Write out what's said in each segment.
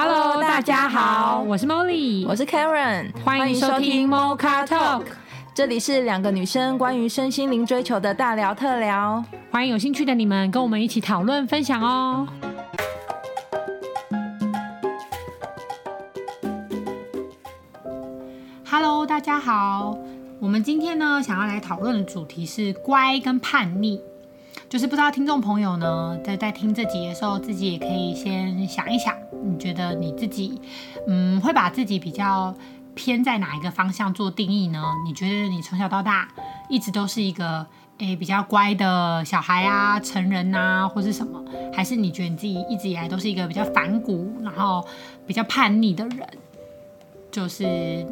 Hello，大家好，我是 Molly，我是 Karen，欢迎收听 Mocha Talk，这里是两个女生关于身心灵追求的大聊特聊，欢迎有兴趣的你们跟我们一起讨论分享哦。Hello，大家好，我们今天呢想要来讨论的主题是乖跟叛逆。就是不知道听众朋友呢，在在听这集的时候，自己也可以先想一想，你觉得你自己，嗯，会把自己比较偏在哪一个方向做定义呢？你觉得你从小到大一直都是一个诶比较乖的小孩啊，成人啊，或是什么？还是你觉得你自己一直以来都是一个比较反骨，然后比较叛逆的人？就是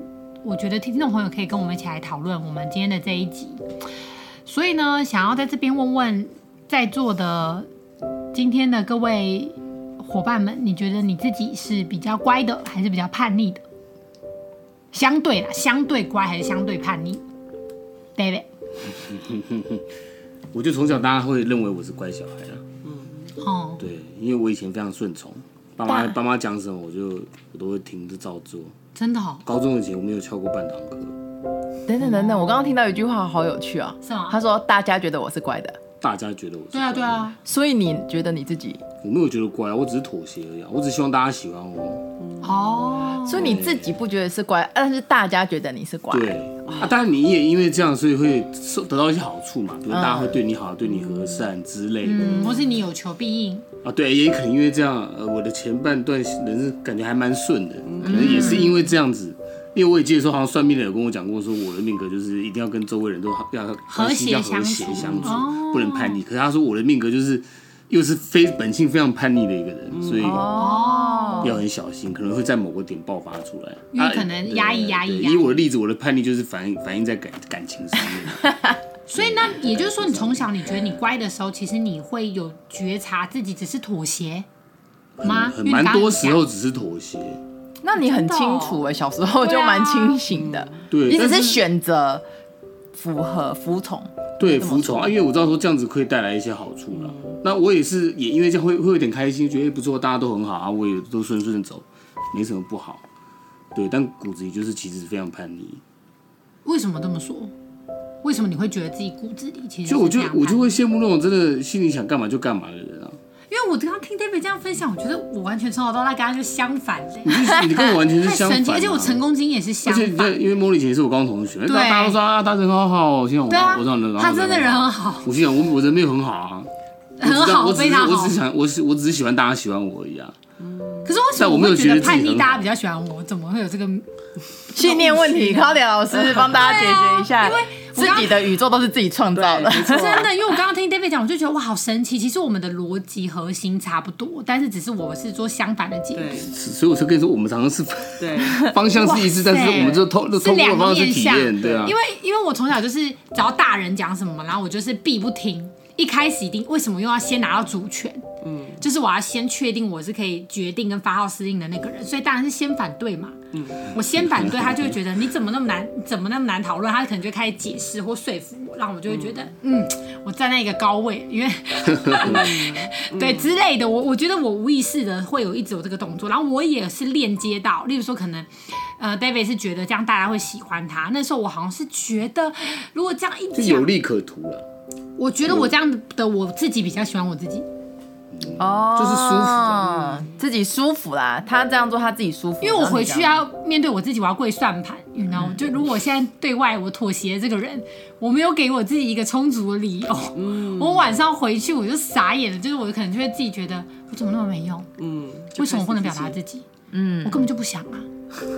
我觉得听众朋友可以跟我们一起来讨论我们今天的这一集。所以呢，想要在这边问问。在座的今天的各位伙伴们，你觉得你自己是比较乖的，还是比较叛逆的？相对啦，相对乖还是相对叛逆？David，我就从小大家会认为我是乖小孩啊。嗯，哦，对，因为我以前非常顺从，爸妈爸妈讲什么我就我都会听着照做。真的哦。高中以前我没有翘过半堂课。等等等等，我刚刚听到一句话好有趣啊。是吗？他说大家觉得我是乖的。大家觉得我是对啊对啊，所以你觉得你自己？我没有觉得乖啊，我只是妥协而已啊，我只希望大家喜欢我。哦，所以你自己不觉得是乖，但是大家觉得你是乖。对啊，当然你也因为这样，所以会受得到一些好处嘛，比如大家会对你好，对你和善之类的，嗯，或是你有求必应啊。对，也可能因为这样，呃，我的前半段人生感觉还蛮顺的，可能也是因为这样子。因为我也记得说，好像算命的有跟我讲过，说我的命格就是一定要跟周围人都要和谐要和谐相处，不能叛逆。可是他说我的命格就是又是非本性非常叛逆的一个人，所以要很小心，可能会在某个点爆发出来。因为可能压抑压抑。以我的例子，我的叛逆就是反映反映在感感情上面。所以那也就是说，你从小你觉得你乖的时候，其实你会有觉察自己只是妥协吗？很蛮多时候只是妥协。那你很清楚哎，小时候就蛮清醒的。对，你只是选择符合服从。对，服从啊，因为我知道说这样子可以带来一些好处了。那我也是也因为这样会会有点开心，觉得不错，大家都很好啊，我也都顺顺走，没什么不好。对，但骨子里就是其实非常叛逆。为什么这么说？为什么你会觉得自己骨子里其实？就我就我就会羡慕那种真的心里想干嘛就干嘛的人啊。因为我刚刚听 David 这样分享，我觉得我完全从小到大跟他就相反的。你跟我完全是相反，而且我成功经验也是相反。而且因为莫莉以前是我高中同学，大家都说啊，他人很好，我心想，我我这他真的人很好。我心想，我我人没有很好啊，很好，非常好。我只想，我是我只是喜欢大家喜欢我而已啊。可是为什么我没有觉得叛逆，大家比较喜欢我？怎么会有这个信念问题？Claudia 老师帮大家解决一下，因为。自己的宇宙都是自己创造的，真的。因为我刚刚听 David 讲，我就觉得哇，好神奇。其实我们的逻辑核心差不多，但是只是我是做相反的解读。所以我就跟你说，我们常常是对 方向是一致，但是我们就通通过的方式体验，对啊。因为因为我从小就是只要大人讲什么，然后我就是必不听。一开始一定为什么又要先拿到主权？嗯，就是我要先确定我是可以决定跟发号施令的那个人，所以当然是先反对嘛。嗯，我先反对，他就会觉得你怎么那么难，怎么那么难讨论？他可能就开始解释或说服我，让我就会觉得，嗯，嗯，我站在一个高位，因为、嗯、对之类的。我我觉得我无意识的会有一直有这个动作，然后我也是链接到，例如说可能，呃，David 是觉得这样大家会喜欢他，那时候我好像是觉得，如果这样一讲，有利可图了。我觉得我这样的我自己比较喜欢我自己，哦，就是舒服，自己舒服啦。他这样做他自己舒服，因为我回去要面对我自己，我要跪算盘，你知道吗？就如果现在对外我妥协这个人，我没有给我自己一个充足的理由，我晚上回去我就傻眼了，就是我可能就会自己觉得我怎么那么没用，嗯，为什么我不能表达自己？嗯，我根本就不想啊，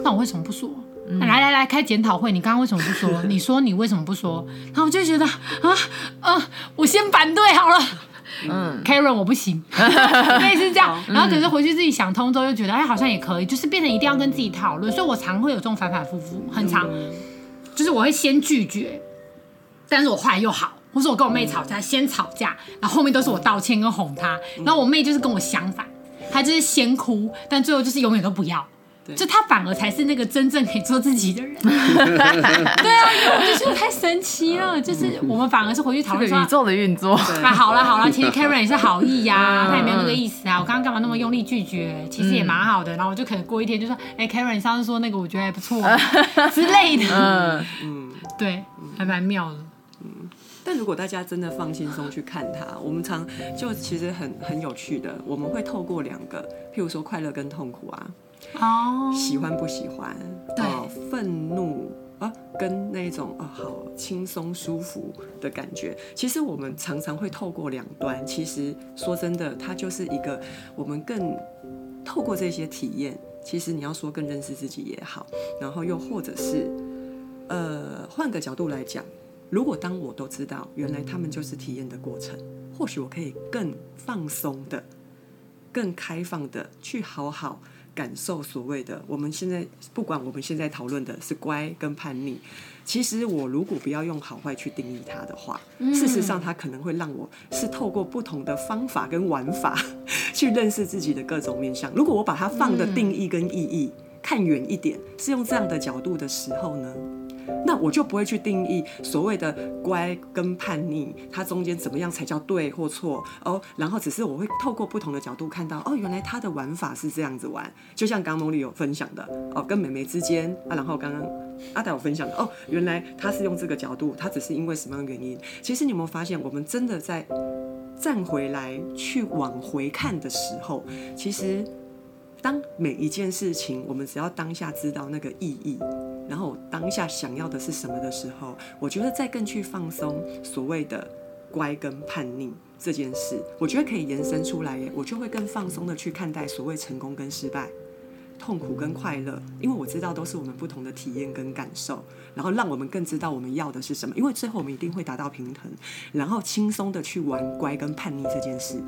那我为什么不说？嗯、来来来，开检讨会。你刚刚为什么不说？你说你为什么不说？然后我就觉得啊啊，我先反对好了。嗯，Karen 我不行，类似这样。然后可是回去自己想通之后，又觉得哎，好像也可以，就是变成一定要跟自己讨论。所以我常会有这种反反复复，很长，就是我会先拒绝，但是我后来又好，或是我跟我妹吵架，先吵架，然后后面都是我道歉跟哄她。然后我妹就是跟我相反，她就是先哭，但最后就是永远都不要。就他反而才是那个真正可以做自己的人，对啊，因为我就觉得太神奇了。就是我们反而是回去讨论说宇宙的运作。那好了好了，其实 Karen 也是好意呀，他也没有那个意思啊，我刚刚干嘛那么用力拒绝？其实也蛮好的。然后我就可能过一天就说，哎，Karen，你上次说那个我觉得还不错 之类的。嗯嗯，对，还蛮妙的。嗯，但如果大家真的放轻松去看它，我们常就其实很很有趣的，我们会透过两个，譬如说快乐跟痛苦啊，哦，喜欢不喜欢，对，愤怒。啊，跟那种啊，好轻松舒服的感觉，其实我们常常会透过两端。其实说真的，它就是一个我们更透过这些体验。其实你要说更认识自己也好，然后又或者是呃，换个角度来讲，如果当我都知道原来他们就是体验的过程，或许我可以更放松的、更开放的去好好。感受所谓的我们现在不管我们现在讨论的是乖跟叛逆，其实我如果不要用好坏去定义它的话，事实上它可能会让我是透过不同的方法跟玩法 去认识自己的各种面向。如果我把它放的定义跟意义看远一点，是用这样的角度的时候呢，那我就不会去定义所谓的乖跟叛逆，它中间怎么样才叫对或错哦。然后只是我会透过不同的角度看到，哦，原来他的玩法是这样子玩。就像刚刚 Molly 有分享的，哦，跟妹妹之间啊，然后刚刚阿达有分享的，哦，原来他是用这个角度，他只是因为什么样的原因？其实你有没有发现，我们真的在站回来去往回看的时候，其实。当每一件事情，我们只要当下知道那个意义，然后当下想要的是什么的时候，我觉得再更去放松所谓的乖跟叛逆这件事，我觉得可以延伸出来耶，我就会更放松的去看待所谓成功跟失败。痛苦跟快乐，因为我知道都是我们不同的体验跟感受，然后让我们更知道我们要的是什么。因为最后我们一定会达到平衡，然后轻松的去玩乖跟叛逆这件事。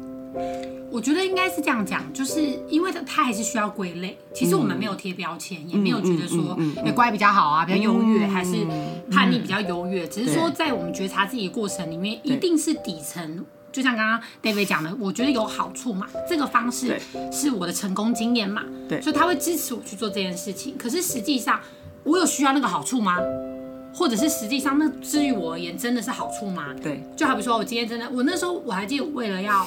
我觉得应该是这样讲，就是因为他还是需要归类。其实我们没有贴标签，也没有觉得说哎乖比较好啊，比较优越，还是叛逆比较优越。只是说在我们觉察自己的过程里面，一定是底层。就像刚刚 David 讲的，我觉得有好处嘛，这个方式是我的成功经验嘛，对，所以他会支持我去做这件事情。可是实际上，我有需要那个好处吗？或者是实际上，那至于我而言，真的是好处吗？对，就好比说，我今天真的，我那时候我还记得，为了要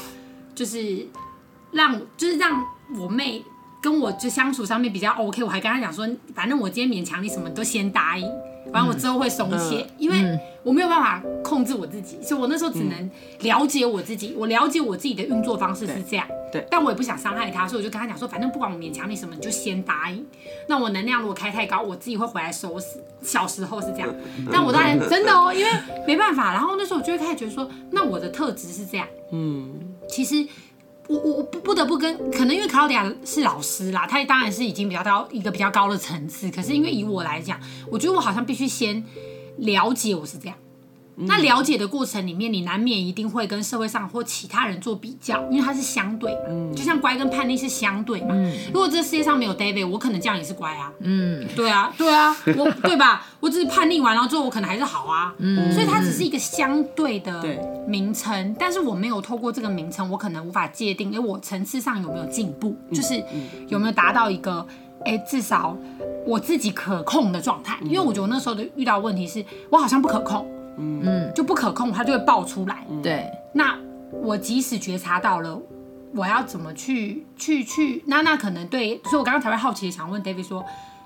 就是让，就是让我妹跟我就相处上面比较 OK，我还跟她讲说，反正我今天勉强你什么都先答应。反正我之后会松懈，因为我没有办法控制我自己，所以我那时候只能了解我自己。我了解我自己的运作方式是这样，对，但我也不想伤害他，所以我就跟他讲说，反正不管我勉强你什么，你就先答应。那我能量如果开太高，我自己会回来收拾。小时候是这样，但我当然真的哦，因为没办法。然后那时候我就会开始觉得说，那我的特质是这样，嗯，其实。我我我不不得不跟，可能因为卡罗迪亚是老师啦，他当然是已经比较到一个比较高的层次。可是因为以我来讲，我觉得我好像必须先了解我是这样。那了解的过程里面，你难免一定会跟社会上或其他人做比较，因为它是相对嘛。就像乖跟叛逆是相对嘛。如果这世界上没有 David，我可能这样也是乖啊。嗯，对啊，对啊，我 对吧？我只是叛逆完了之后，我可能还是好啊。嗯，所以它只是一个相对的名称，但是我没有透过这个名称，我可能无法界定，哎，我层次上有没有进步，就是有没有达到一个，哎，至少我自己可控的状态。因为我觉得我那时候的遇到问题是我好像不可控。嗯，就不可控，它就会爆出来。对，那我即使觉察到了，我要怎么去去去？那那可能对，所以我刚刚才会好奇的想问 David 说，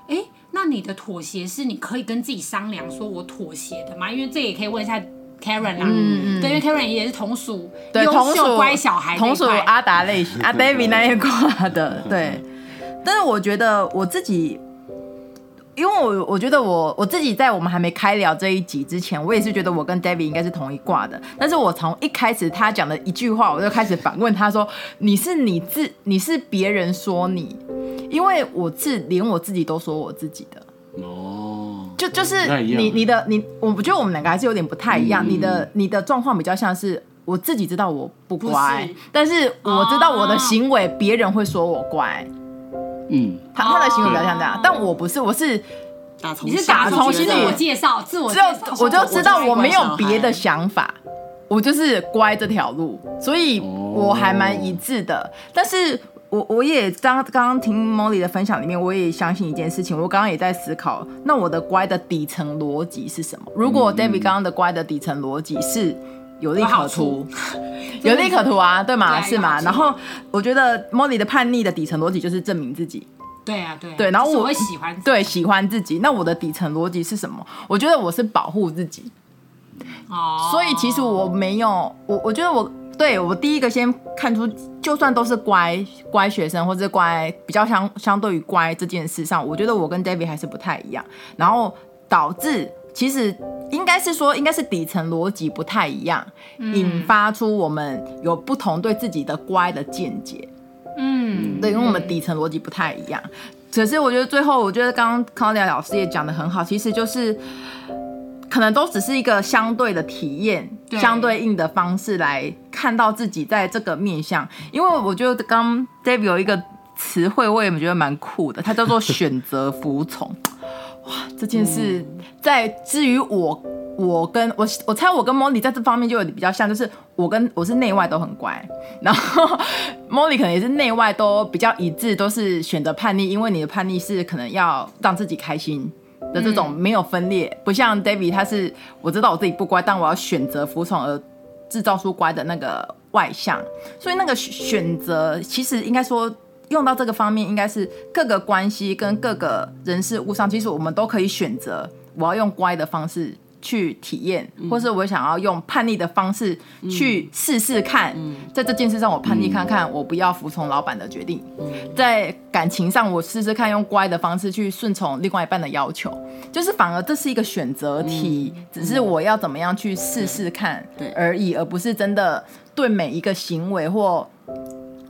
哎、欸，那你的妥协是你可以跟自己商量说我妥协的吗？因为这也可以问一下 Karen 啦，嗯嗯，对，因为 Karen 也是同属优秀乖小孩，同属阿达类型，阿 David 那一挂的，对。但是我觉得我自己。因为我我觉得我我自己在我们还没开聊这一集之前，我也是觉得我跟 David 应该是同一挂的。但是我从一开始他讲的一句话，我就开始反问他说：“你是你自你是别人说你，因为我自连我自己都说我自己的哦，就就是你你的你，我觉得我们两个还是有点不太一样。嗯、你的你的状况比较像是我自己知道我不乖，但是我知道我的行为别人会说我乖。”嗯，他他的行为比较像这样，但我不是，我是打从你是打从心里我介绍自我，只有我就知道我没有别的想法，我就是乖这条路，所以我还蛮一致的。但是我我也刚刚刚听 Molly 的分享里面，我也相信一件事情，我刚刚也在思考，那我的乖的底层逻辑是什么？如果 David 刚刚的乖的底层逻辑是有利可图，有利可图啊，对吗？是吗？然后我觉得 Molly 的叛逆的底层逻辑就是证明自己。对啊，对。对，然后我会喜欢，对，喜欢自己。那我的底层逻辑是什么？我觉得我是保护自己。哦。所以其实我没有，我我觉得我对我第一个先看出，就算都是乖乖学生，或者乖比较相相对于乖这件事上，我觉得我跟 David 还是不太一样。然后导致其实。应该是说，应该是底层逻辑不太一样，嗯、引发出我们有不同对自己的乖的见解。嗯，对，因为我们底层逻辑不太一样。可是我觉得最后，我觉得刚刚 Claudia 老师也讲的很好，其实就是可能都只是一个相对的体验，对相对应的方式来看到自己在这个面向。因为我觉得刚 David 有一个词汇，我也觉得蛮酷的，它叫做选择服从。哇，这件事在至于我，我跟我我猜我跟 Molly 在这方面就有比较像，就是我跟我是内外都很乖，然后 Molly 可能也是内外都比较一致，都是选择叛逆，因为你的叛逆是可能要让自己开心的这种没有分裂，嗯、不像 David 他是我知道我自己不乖，但我要选择服从而制造出乖的那个外向，所以那个选择其实应该说。用到这个方面，应该是各个关系跟各个人事物上，其实我们都可以选择，我要用乖的方式去体验，嗯、或是我想要用叛逆的方式去试试看，嗯、在这件事上我叛逆看看，我不要服从老板的决定，嗯、在感情上我试试看用乖的方式去顺从另外一半的要求，就是反而这是一个选择题，嗯、只是我要怎么样去试试看而已，而不是真的对每一个行为或。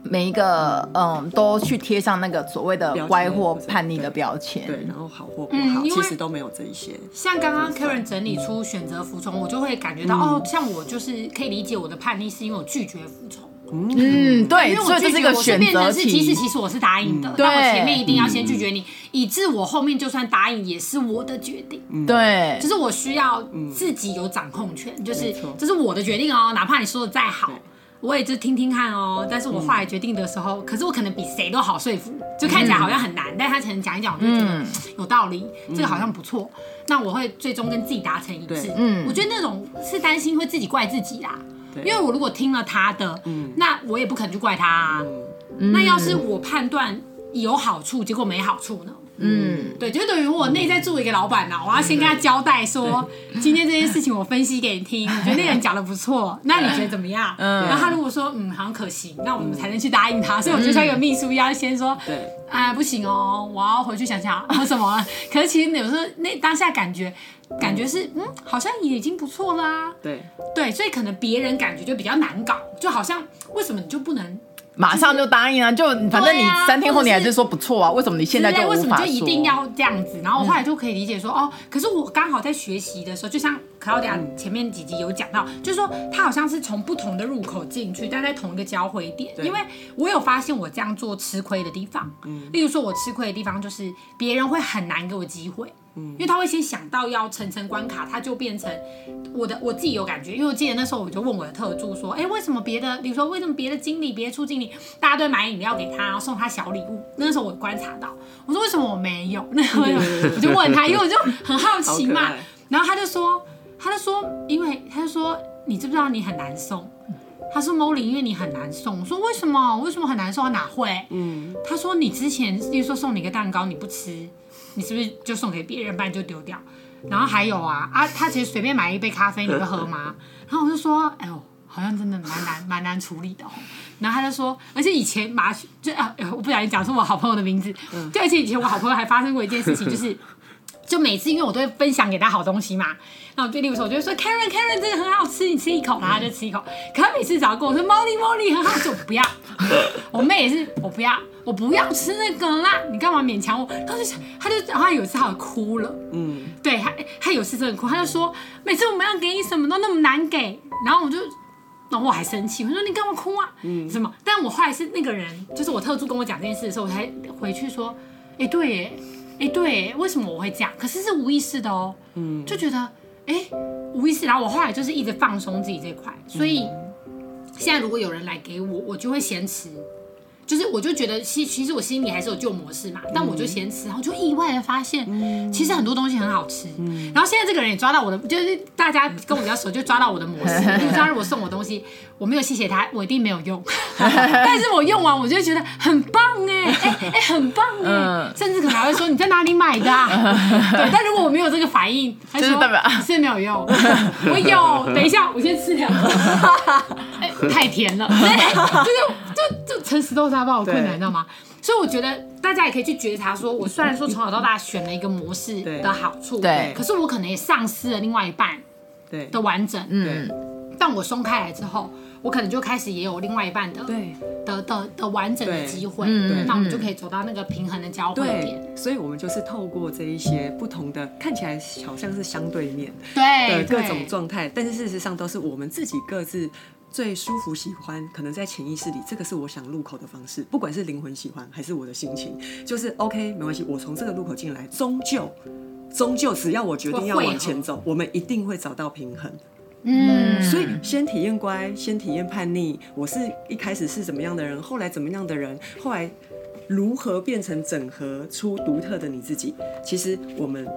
每一个嗯，都去贴上那个所谓的乖或叛逆的标签，对，然后好或不好，其实都没有这一些。像刚刚 Karen 整理出选择服从，我就会感觉到哦，像我就是可以理解我的叛逆是因为我拒绝服从。嗯，对，所以这是一个选择是。其实其实我是答应的，但我前面一定要先拒绝你，以致我后面就算答应也是我的决定。对，就是我需要自己有掌控权，就是这是我的决定哦，哪怕你说的再好。我也就听听看哦，但是我后来决定的时候，嗯、可是我可能比谁都好说服，就看起来好像很难，嗯、但他可能讲一讲，我就觉得有道理，嗯、这个好像不错，那我会最终跟自己达成一致。嗯，我觉得那种是担心会自己怪自己啦，因为我如果听了他的，嗯、那我也不可能去怪他啊。嗯、那要是我判断有好处，结果没好处呢？嗯，对，就等于我内在做一个老板呢，我要先跟他交代说，今天这件事情我分析给你听，我觉得那个人讲的不错，那你觉得怎么样？嗯，然后他如果说嗯好像可行，那我们才能去答应他。所以我就像一个秘书一样，先说，对，啊不行哦，我要回去想想为什么。可是其实有时候那当下感觉，感觉是嗯好像已经不错啦。对对，所以可能别人感觉就比较难搞，就好像为什么你就不能？马上就答应啊！就反正你三天后你还是说不错啊，为什么你现在就无法说？为什么就一定要这样子？然后我后来就可以理解说，哦，可是我刚好在学习的时候，就像 Claudia 前面几集有讲到，就是说他好像是从不同的入口进去，但在同一个交汇点。因为我有发现我这样做吃亏的地方，例如说我吃亏的地方就是别人会很难给我机会。因为他会先想到要层层关卡，他就变成我的我自己有感觉。因为我记得那时候我就问我的特助说，哎，为什么别的，比如说为什么别的经理、别的处经理，大家都买饮料给他，然后送他小礼物？那时候我观察到，我说为什么我没有？那时候我就 问他，因为我就很好奇嘛。然后他就说，他就说，因为他就说，你知不知道你很难送？他说 Molly，因为你很难送。我说为什么？为什么很难送？他哪会？嗯，他说你之前，比如说送你个蛋糕，你不吃。你是不是就送给别人，不然就丢掉？然后还有啊啊，他其实随便买一杯咖啡，你会喝吗？然后我就说，哎呦，好像真的蛮难蛮难处理的哦。然后他就说，而且以前马就啊，我不小心讲出我好朋友的名字，就而且以前我好朋友还发生过一件事情，就是 就每次因为我都会分享给他好东西嘛，然后就例如说，我就说 Karen Karen 这个很好吃，你吃一口，然后他就吃一口。可他每次只要跟我说 Molly Molly 很好吃，我不要。我妹也是，我不要。我不要吃那个啦，你干嘛勉强我？他就想，他就，他有一次他哭了，嗯，对她她有一次真的哭，她就说，每次我们要给你什么都那么难给，然后我就，然后我还生气，我说你干嘛哭啊？嗯，什么？但我后来是那个人，就是我特助跟我讲这件事的时候，我才回去说，哎、欸，对，哎，哎，对，为什么我会这样？可是是无意识的哦，嗯，就觉得，哎、欸，无意识。然后我后来就是一直放松自己这块，所以现在如果有人来给我，我就会先吃。就是我就觉得其其实我心里还是有旧模式嘛，但我就先吃，然后就意外的发现，其实很多东西很好吃。然后现在这个人也抓到我的，就是大家跟我比较熟，就抓到我的模式。比如说他如果送我东西，我没有谢谢他，我一定没有用。但是我用完，我就觉得很棒哎哎哎，很棒哎，甚至可能还会说你在哪里买的？对，但如果我没有这个反应，他说是没有用。我有，等一下，我先吃两个。哎，太甜了，对，就是就就诚实豆沙包有困难，你知道吗？所以我觉得大家也可以去觉察，说我虽然说从小到大选了一个模式的好处，对，可是我可能也丧失了另外一半对。的完整，嗯，但我松开来之后，我可能就开始也有另外一半的对。的的的完整的机会，嗯，那我们就可以走到那个平衡的交汇点。所以我们就是透过这一些不同的看起来好像是相对面对的各种状态，但是事实上都是我们自己各自。最舒服、喜欢，可能在潜意识里，这个是我想入口的方式。不管是灵魂喜欢，还是我的心情，就是 OK，没关系。我从这个入口进来，终究，终究，只要我决定要往前走，我们一定会找到平衡。嗯，所以先体验乖，先体验叛逆。我是一开始是怎么样的人，后来怎么样的人，后来如何变成整合出独特的你自己？其实我们。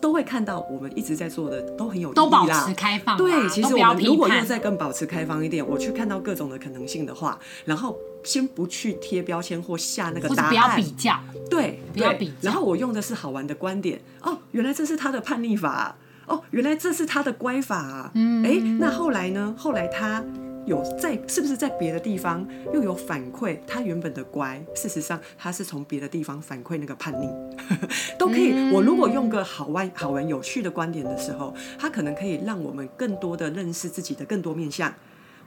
都会看到我们一直在做的都很有意义啦，都保持开放。对，其实我们如果又再更保持开放一点，我去看到各种的可能性的话，然后先不去贴标签或下那个答案，不要比较，对，不要比较。然后我用的是好玩的观点，哦，原来这是他的叛逆法，哦，原来这是他的乖法，嗯，哎，那后来呢？后来他。有在是不是在别的地方又有反馈？他原本的乖，事实上他是从别的地方反馈那个叛逆，都可以。我如果用个好玩、好玩、有趣的观点的时候，他可能可以让我们更多的认识自己的更多面相，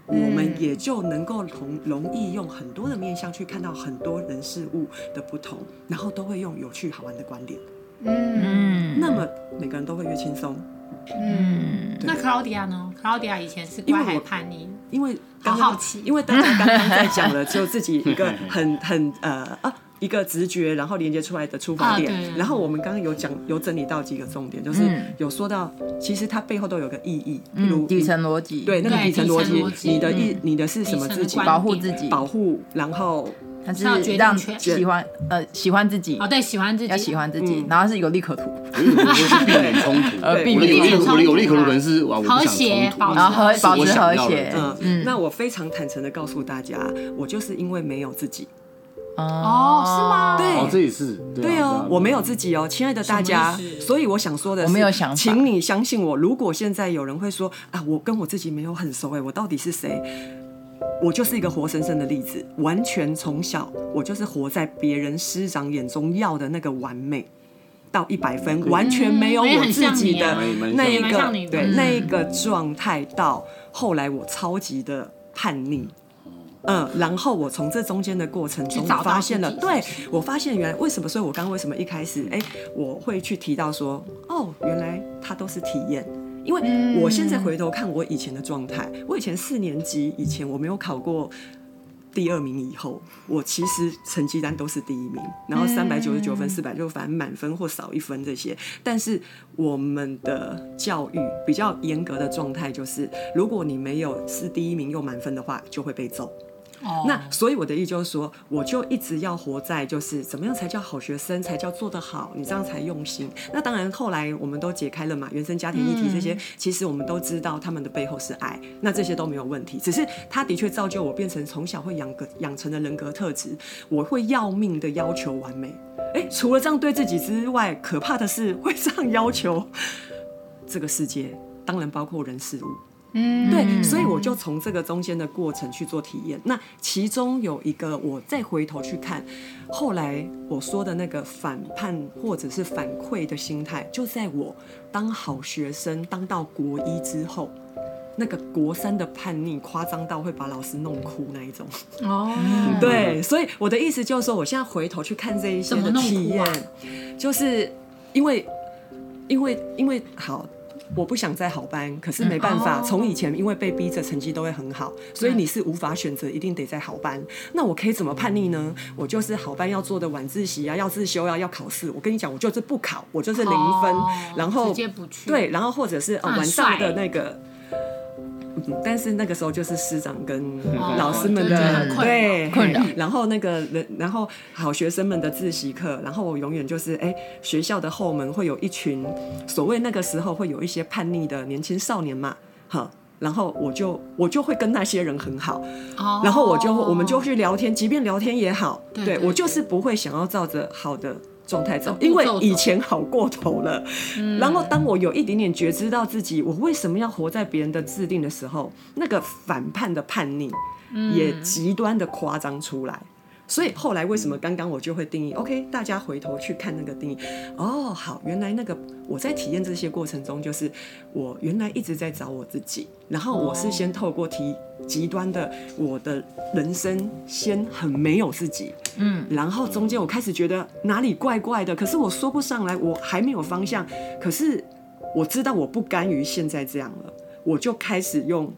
我们也就能够容容易用很多的面相去看到很多人事物的不同，然后都会用有趣好玩的观点。嗯，那么每个人都会越轻松。嗯，那 Claudia 呢？Claudia 以前是乖还叛逆？因为好好奇，因为大家刚刚在讲了，就自己一个 很很呃啊一个直觉，然后连接出来的出发点。然后我们刚刚有讲有整理到几个重点，就是有说到，其实它背后都有个意义，比如底层逻辑，对那个底层逻辑，你的意你的是什么？自己保护自己，保护，然后。他是让喜欢呃喜欢自己哦，对，喜欢自己要喜欢自己，然后是有利可图，避免冲突，呃，避免我的有利可图可能是和谐，然后和保持和谐。嗯嗯，那我非常坦诚的告诉大家，我就是因为没有自己。哦，是吗？对，哦，这也是对哦，我没有自己哦，亲爱的大家，所以我想说的是，我没有想，请你相信我。如果现在有人会说啊，我跟我自己没有很熟，哎，我到底是谁？我就是一个活生生的例子，完全从小我就是活在别人师长眼中要的那个完美到一百分，完全没有我自己的那一个对那一个状态。到后来我超级的叛逆，嗯，然后我从这中间的过程中发现了，对，我发现原来为什么？所以我刚刚为什么一开始哎，我会去提到说，哦，原来它都是体验。因为我现在回头看我以前的状态，我以前四年级以前我没有考过第二名，以后我其实成绩单都是第一名，然后三百九十九分、四百就反正满分或少一分这些。但是我们的教育比较严格的状态就是，如果你没有是第一名又满分的话，就会被揍。Oh. 那所以我的意思就是说，我就一直要活在就是怎么样才叫好学生，才叫做得好，你这样才用心。那当然后来我们都解开了嘛，原生家庭议题这些，其实我们都知道他们的背后是爱，那这些都没有问题。只是他的确造就我变成从小会养个养成的人格特质，我会要命的要求完美。哎，除了这样对自己之外，可怕的是会这样要求这个世界，当然包括人事物。嗯，对，所以我就从这个中间的过程去做体验。那其中有一个，我再回头去看，后来我说的那个反叛或者是反馈的心态，就在我当好学生当到国一之后，那个国三的叛逆夸张到会把老师弄哭那一种。哦，对，所以我的意思就是说，我现在回头去看这一些的体验，就是因为，因为，因为好。我不想在好班，可是没办法，从以前因为被逼着成绩都会很好，所以你是无法选择一定得在好班。那我可以怎么叛逆呢？我就是好班要做的晚自习啊，要自修啊，要考试。我跟你讲，我就是不考，我就是零分，然后对，然后或者是晚上的那个。嗯，但是那个时候就是师长跟哦 老师们的、对困扰。然后那个人，然后好学生们的自习课，然后我永远就是哎，学校的后门会有一群所谓那个时候会有一些叛逆的年轻少年嘛，哈，然后我就我就会跟那些人很好，哦然后我就我们就去聊天，即便聊天也好，对对我就是不会想要照着好的状态走因为以前好过头了。然后当我有一点点觉知到自己我为什么要活在别人的制定的时候，那个反叛的叛逆也极端的夸张出来。所以后来为什么刚刚我就会定义？OK，大家回头去看那个定义，哦，好，原来那个我在体验这些过程中，就是我原来一直在找我自己，然后我是先透过提极端的我的人生，先很没有自己，嗯，然后中间我开始觉得哪里怪怪的，可是我说不上来，我还没有方向，可是我知道我不甘于现在这样了，我就开始用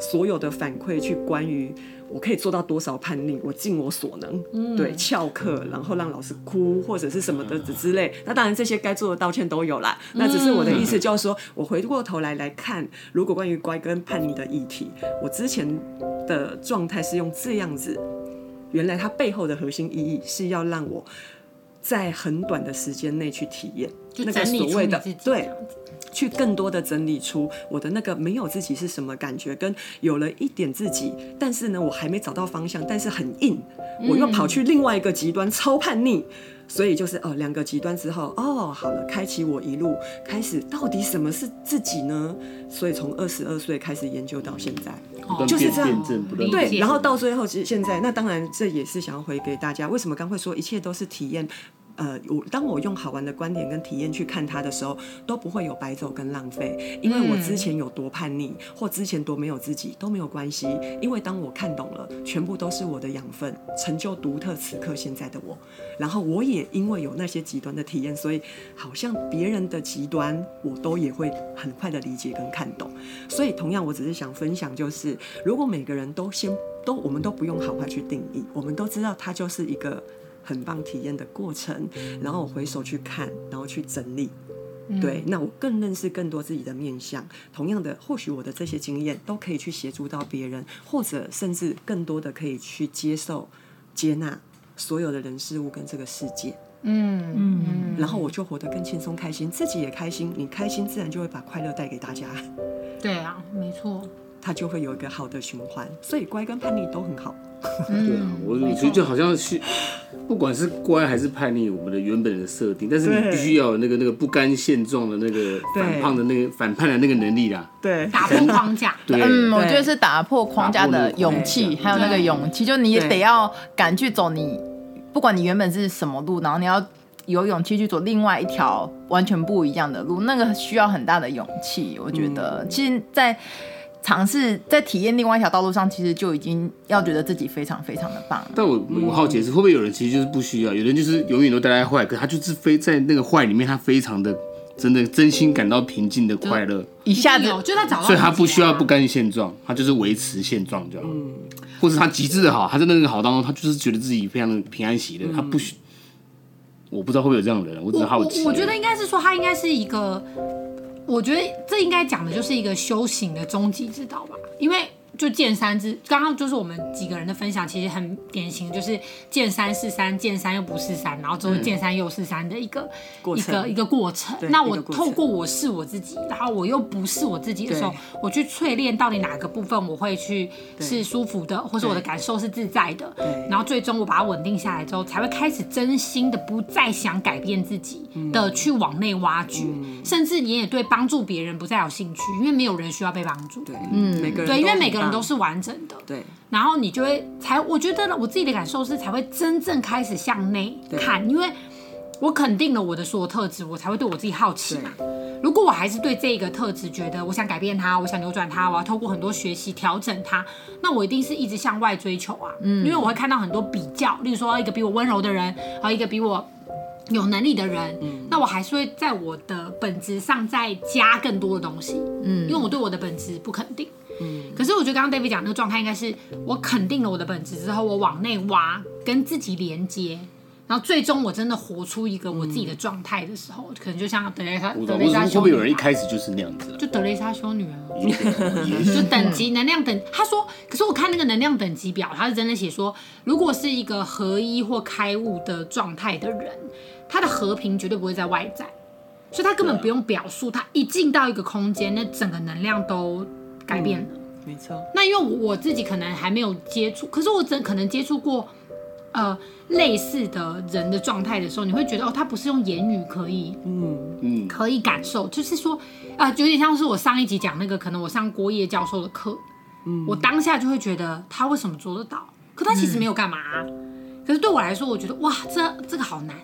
所有的反馈去关于。我可以做到多少叛逆？我尽我所能，嗯、对，翘课，然后让老师哭或者是什么的之类。那当然这些该做的道歉都有啦。那只是我的意思，就是说我回过头来来看，如果关于乖跟叛逆的议题，我之前的状态是用这样子，原来它背后的核心意义是要让我在很短的时间内去体验那个所谓的对。去更多的整理出我的那个没有自己是什么感觉，跟有了一点自己，但是呢，我还没找到方向，但是很硬，我又跑去另外一个极端，超叛逆，所以就是哦，两个极端之后，哦，好了，开启我一路开始，到底什么是自己呢？所以从二十二岁开始研究到现在，就是这样，对，然后到最后其实现在，那当然这也是想要回给大家，为什么刚会说一切都是体验。呃，我当我用好玩的观点跟体验去看它的时候，都不会有白走跟浪费，因为我之前有多叛逆，或之前多没有自己都没有关系，因为当我看懂了，全部都是我的养分，成就独特此刻现在的我。然后我也因为有那些极端的体验，所以好像别人的极端，我都也会很快的理解跟看懂。所以同样，我只是想分享，就是如果每个人都先都，我们都不用好坏去定义，我们都知道它就是一个。很棒体验的过程，然后我回首去看，然后去整理，嗯、对，那我更认识更多自己的面相。同样的，或许我的这些经验都可以去协助到别人，或者甚至更多的可以去接受、接纳所有的人事物跟这个世界。嗯嗯，然后我就活得更轻松开心，自己也开心，你开心自然就会把快乐带给大家。对啊，没错，它就会有一个好的循环。所以乖跟叛逆都很好。对啊，我我觉得就好像是，不管是乖还是叛逆，我们的原本的设定，但是你必须要有那个那个不甘现状的那个反叛的那个反叛的那个能力啦。对，打破框架。对，嗯，我觉得是打破框架的勇气，还有那个勇气，就你也得要敢去走你，不管你原本是什么路，然后你要有勇气去走另外一条完全不一样的路，那个需要很大的勇气。我觉得，其实，在。尝试在体验另外一条道路上，其实就已经要觉得自己非常非常的棒。但我我好奇是，会不会有人其实就是不需要，有人就是永远都待在坏，可他就是非在那个坏里面，他非常的真的真心感到平静的快乐，一下子就他找到，所以他不需要不甘现状，他就是维持现状就好。嗯，或者他极致的好，他在那个好当中，他就是觉得自己非常的平安喜乐，他不需。我不知道会不会有这样的人，我只是好奇。我觉得应该是说，他应该是一个。我觉得这应该讲的就是一个修行的终极之道吧，因为。就见山之，刚刚就是我们几个人的分享，其实很典型，就是见山是山，见山又不是山，然后之后见山又是山的一个、嗯、一个一个过程。那我透过我是我自己，然后我又不是我自己的时候，我去淬炼到底哪个部分我会去是舒服的，或是我的感受是自在的。然后最终我把它稳定下来之后，才会开始真心的不再想改变自己的去往内挖掘，嗯、甚至你也对帮助别人不再有兴趣，因为没有人需要被帮助。对，嗯，每个人对，因为每个人。都是完整的，对，然后你就会才，我觉得我自己的感受是才会真正开始向内看，因为我肯定了我的所有特质，我才会对我自己好奇嘛。如果我还是对这个特质觉得我想改变它，我想扭转它，我要透过很多学习调整它，那我一定是一直向外追求啊。嗯，因为我会看到很多比较，例如说一个比我温柔的人，和一个比我有能力的人，嗯，那我还是会在我的本质上再加更多的东西，嗯，因为我对我的本质不肯定。嗯，可是我觉得刚刚 David 讲那个状态，应该是我肯定了我的本质之后，我往内挖，跟自己连接，然后最终我真的活出一个我自己的状态的时候，可能就像德雷莎，德雷莎会不会有人一开始就是那样子啊？就德蕾莎修女啊，就等级能量等。他说，可是我看那个能量等级表，他是真的写说，如果是一个合一或开悟的状态的人，他的和平绝对不会在外在，所以他根本不用表述，他一进到一个空间，那整个能量都改变了。没错。那因为我自己可能还没有接触，可是我真可能接触过。呃，类似的人的状态的时候，你会觉得哦，他不是用言语可以，嗯嗯，可以感受，就是说，啊、呃，有点像是我上一集讲那个，可能我上郭叶教授的课，嗯，我当下就会觉得他为什么做得到？可他其实没有干嘛、啊，嗯、可是对我来说，我觉得哇，这这个好难，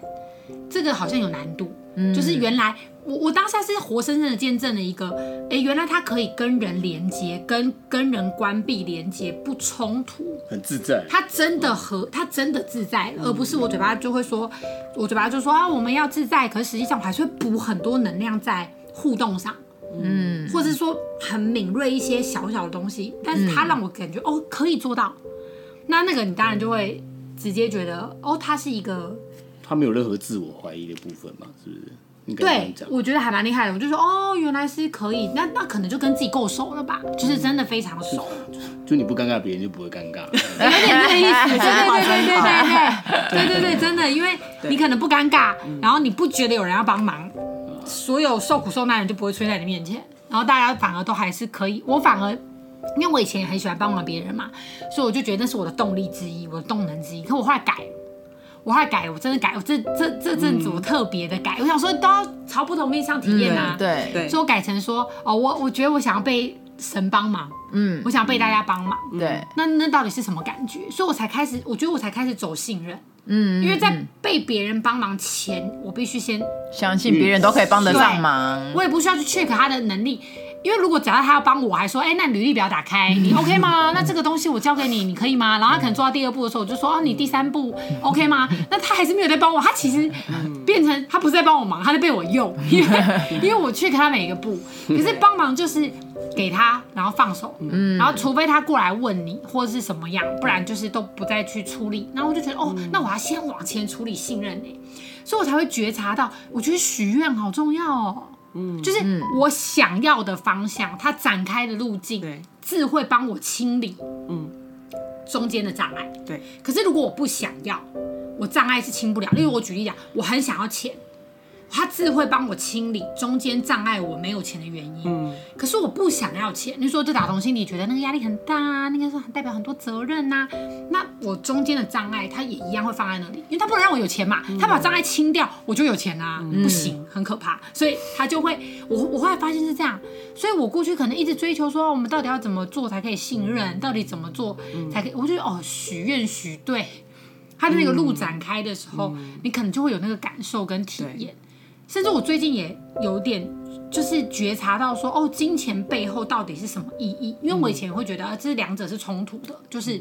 这个好像有难度，嗯，就是原来。我我当下是活生生的见证了一个，哎，原来他可以跟人连接，跟跟人关闭连接不冲突，很自在。他真的和他真的自在，而不是我嘴巴就会说，我嘴巴就说啊，我们要自在，可是实际上我还是会补很多能量在互动上，嗯，或者是说很敏锐一些小小的东西，但是他让我感觉哦可以做到，那那个你当然就会直接觉得哦，他是一个，他没有任何自我怀疑的部分嘛，是不是？对，我觉得还蛮厉害的。我就说，哦，原来是可以，那那可能就跟自己够熟了吧，就是真的非常熟。就你不尴尬，别人就不会尴尬。有点这个意思，对对对对对对对对对对，真的，因为你可能不尴尬，然后你不觉得有人要帮忙，所有受苦受难人就不会出现在你面前，然后大家反而都还是可以。我反而，因为我以前也很喜欢帮忙别人嘛，所以我就觉得那是我的动力之一，我的动能之一。可我后来改。我还改，我真的改，我这这这阵子我特别的改，嗯、我想说都要朝不同面向体验啊，嗯、对。对，所以我改成说，哦，我我觉得我想要被神帮忙，嗯，我想被大家帮忙，嗯、对，那那到底是什么感觉？所以我才开始，我觉得我才开始走信任，嗯，因为在被别人帮忙前，我必须先相信别人都可以帮得上忙，我也不需要去 check 他的能力。因为如果只要他要帮我，还说，哎、欸，那履历表打开，你 OK 吗？那这个东西我交给你，你可以吗？然后他可能做到第二步的时候，我就说，哦，你第三步 OK 吗？那他还是没有在帮我，他其实变成他不是在帮我忙，他在被我用，因为因为我去看他每一个步，可是帮忙就是给他，然后放手，嗯，然后除非他过来问你或者是什么样，不然就是都不再去处理。然后我就觉得，哦，那我要先往前处理信任呢，所以我才会觉察到，我觉得许愿好重要哦。嗯，就是我想要的方向，它展开的路径，对，自会帮我清理，嗯，中间的障碍，对。可是如果我不想要，我障碍是清不了。例如我举例讲，我很想要钱。他自会帮我清理中间障碍，我没有钱的原因。嗯，可是我不想要钱。你说这打从心里觉得那个压力很大啊，那个是很代表很多责任呐、啊。那我中间的障碍，他也一样会放在那里，因为他不能让我有钱嘛。他把障碍清掉，我就有钱啊。嗯、不行，很可怕。所以他就会，我我后来发现是这样。所以我过去可能一直追求说，我们到底要怎么做才可以信任？到底怎么做才可以？我觉得哦，许愿许对，他的那个路展开的时候，嗯、你可能就会有那个感受跟体验。甚至我最近也有点，就是觉察到说，哦，金钱背后到底是什么意义？因为我以前会觉得，这两者是冲突的，就是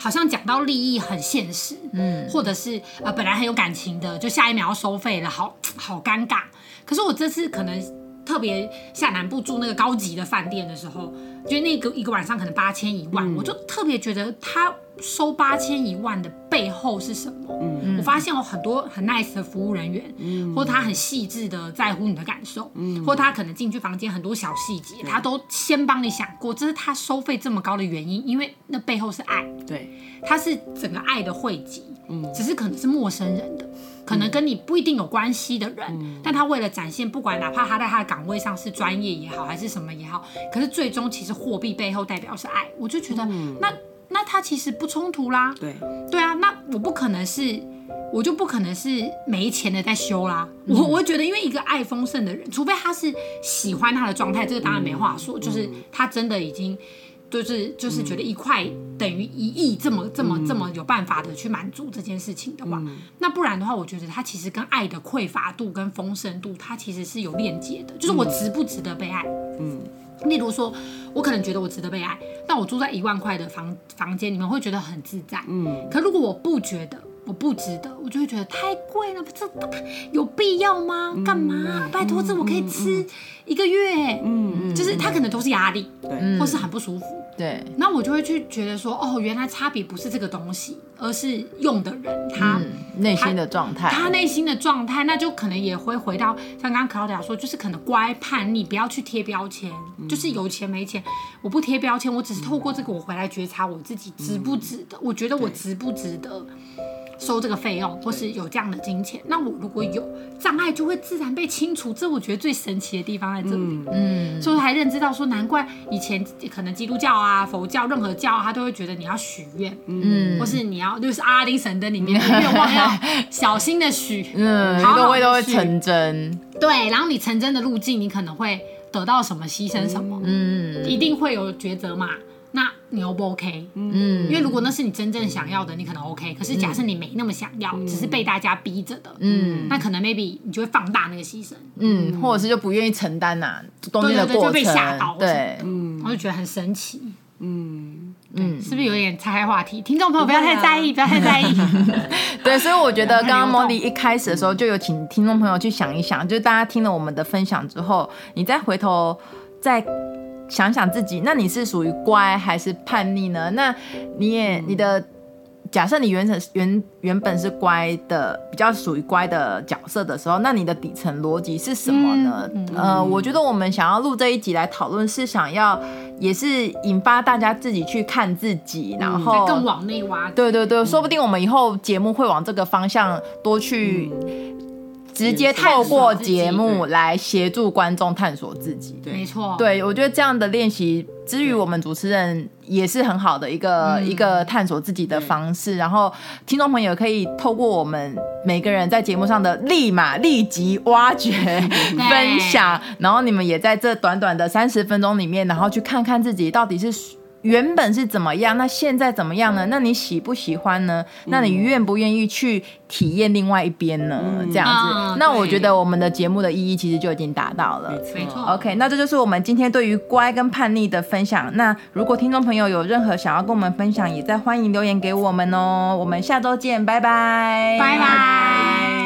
好像讲到利益很现实，嗯，或者是呃本来很有感情的，就下一秒要收费了，好好尴尬。可是我这次可能特别下南部住那个高级的饭店的时候，就那个一个晚上可能八千一万，嗯，我就特别觉得他。收八千一万的背后是什么？嗯，我发现有很多很 nice 的服务人员，嗯，或他很细致的在乎你的感受，嗯，或他可能进去房间很多小细节，他都先帮你想过，这是他收费这么高的原因，因为那背后是爱，对，他是整个爱的汇集，嗯，只是可能是陌生人的，可能跟你不一定有关系的人，但他为了展现，不管哪怕他在他的岗位上是专业也好，还是什么也好，可是最终其实货币背后代表是爱，我就觉得那。那他其实不冲突啦，对。对啊，那我不可能是，我就不可能是没钱的在修啦。嗯、我我觉得，因为一个爱丰盛的人，除非他是喜欢他的状态，这个当然没话说，嗯、就是他真的已经，就是就是觉得一块等于一亿这么这么这么有办法的去满足这件事情的话，嗯、那不然的话，我觉得他其实跟爱的匮乏度跟丰盛度，它其实是有链接的，就是我值不值得被爱，嗯。例如说，我可能觉得我值得被爱，但我住在一万块的房房间里面会觉得很自在。嗯，可如果我不觉得，我不值得，我就会觉得太贵了，这有必要吗？干嘛？拜托，这我可以吃一个月。嗯嗯，就是他可能都是压力，对，或是很不舒服。对，那我就会去觉得说，哦，原来差别不是这个东西，而是用的人他内、嗯、心的状态，他内心的状态，那就可能也会回到像刚刚 Claudia 说，就是可能乖叛逆，不要去贴标签，嗯、就是有钱没钱，我不贴标签，我只是透过这个我回来觉察我自己值不值得，嗯、我觉得我值不值得。收这个费用，或是有这样的金钱，那我如果有障碍，就会自然被清除。这我觉得最神奇的地方在这里。嗯，所以我还认知到说，难怪以前可能基督教啊、佛教任何教，他都会觉得你要许愿，嗯，或是你要就是阿拉丁神灯里面的愿望 要小心的许，嗯，好好都会成真。对，然后你成真的路径，你可能会得到什么，牺牲什么，嗯，一定会有抉择嘛。那你 O 不 OK？嗯，因为如果那是你真正想要的，你可能 OK。可是假设你没那么想要，嗯、只是被大家逼着的，嗯，那可能 maybe 你就会放大那个牺牲，嗯，或者是就不愿意承担呐、啊，中间的过程，对对对，就被吓到，对，嗯，我就觉得很神奇，嗯嗯，是不是有点岔开话题？听众朋友不要太在意，不要太在意。对，所以我觉得刚刚 Molly 一开始的时候就有请听众朋友去想一想，就是大家听了我们的分享之后，你再回头再。想想自己，那你是属于乖还是叛逆呢？那你也你的假设，你原本原原本是乖的，比较属于乖的角色的时候，那你的底层逻辑是什么呢？呃，我觉得我们想要录这一集来讨论，是想要也是引发大家自己去看自己，然后更往内挖。对对对，说不定我们以后节目会往这个方向多去。直接透过节目来协助观众探索自己，对，没错。对，我觉得这样的练习，之于我们主持人也是很好的一个、嗯、一个探索自己的方式。然后，听众朋友可以透过我们每个人在节目上的立马立即挖掘 分享，然后你们也在这短短的三十分钟里面，然后去看看自己到底是。原本是怎么样？那现在怎么样呢？那你喜不喜欢呢？那你愿不愿意去体验另外一边呢？嗯、这样子，啊、那我觉得我们的节目的意义其实就已经达到了。没错。OK，那这就是我们今天对于乖跟叛逆的分享。那如果听众朋友有任何想要跟我们分享，也在欢迎留言给我们哦。我们下周见，拜拜，拜拜。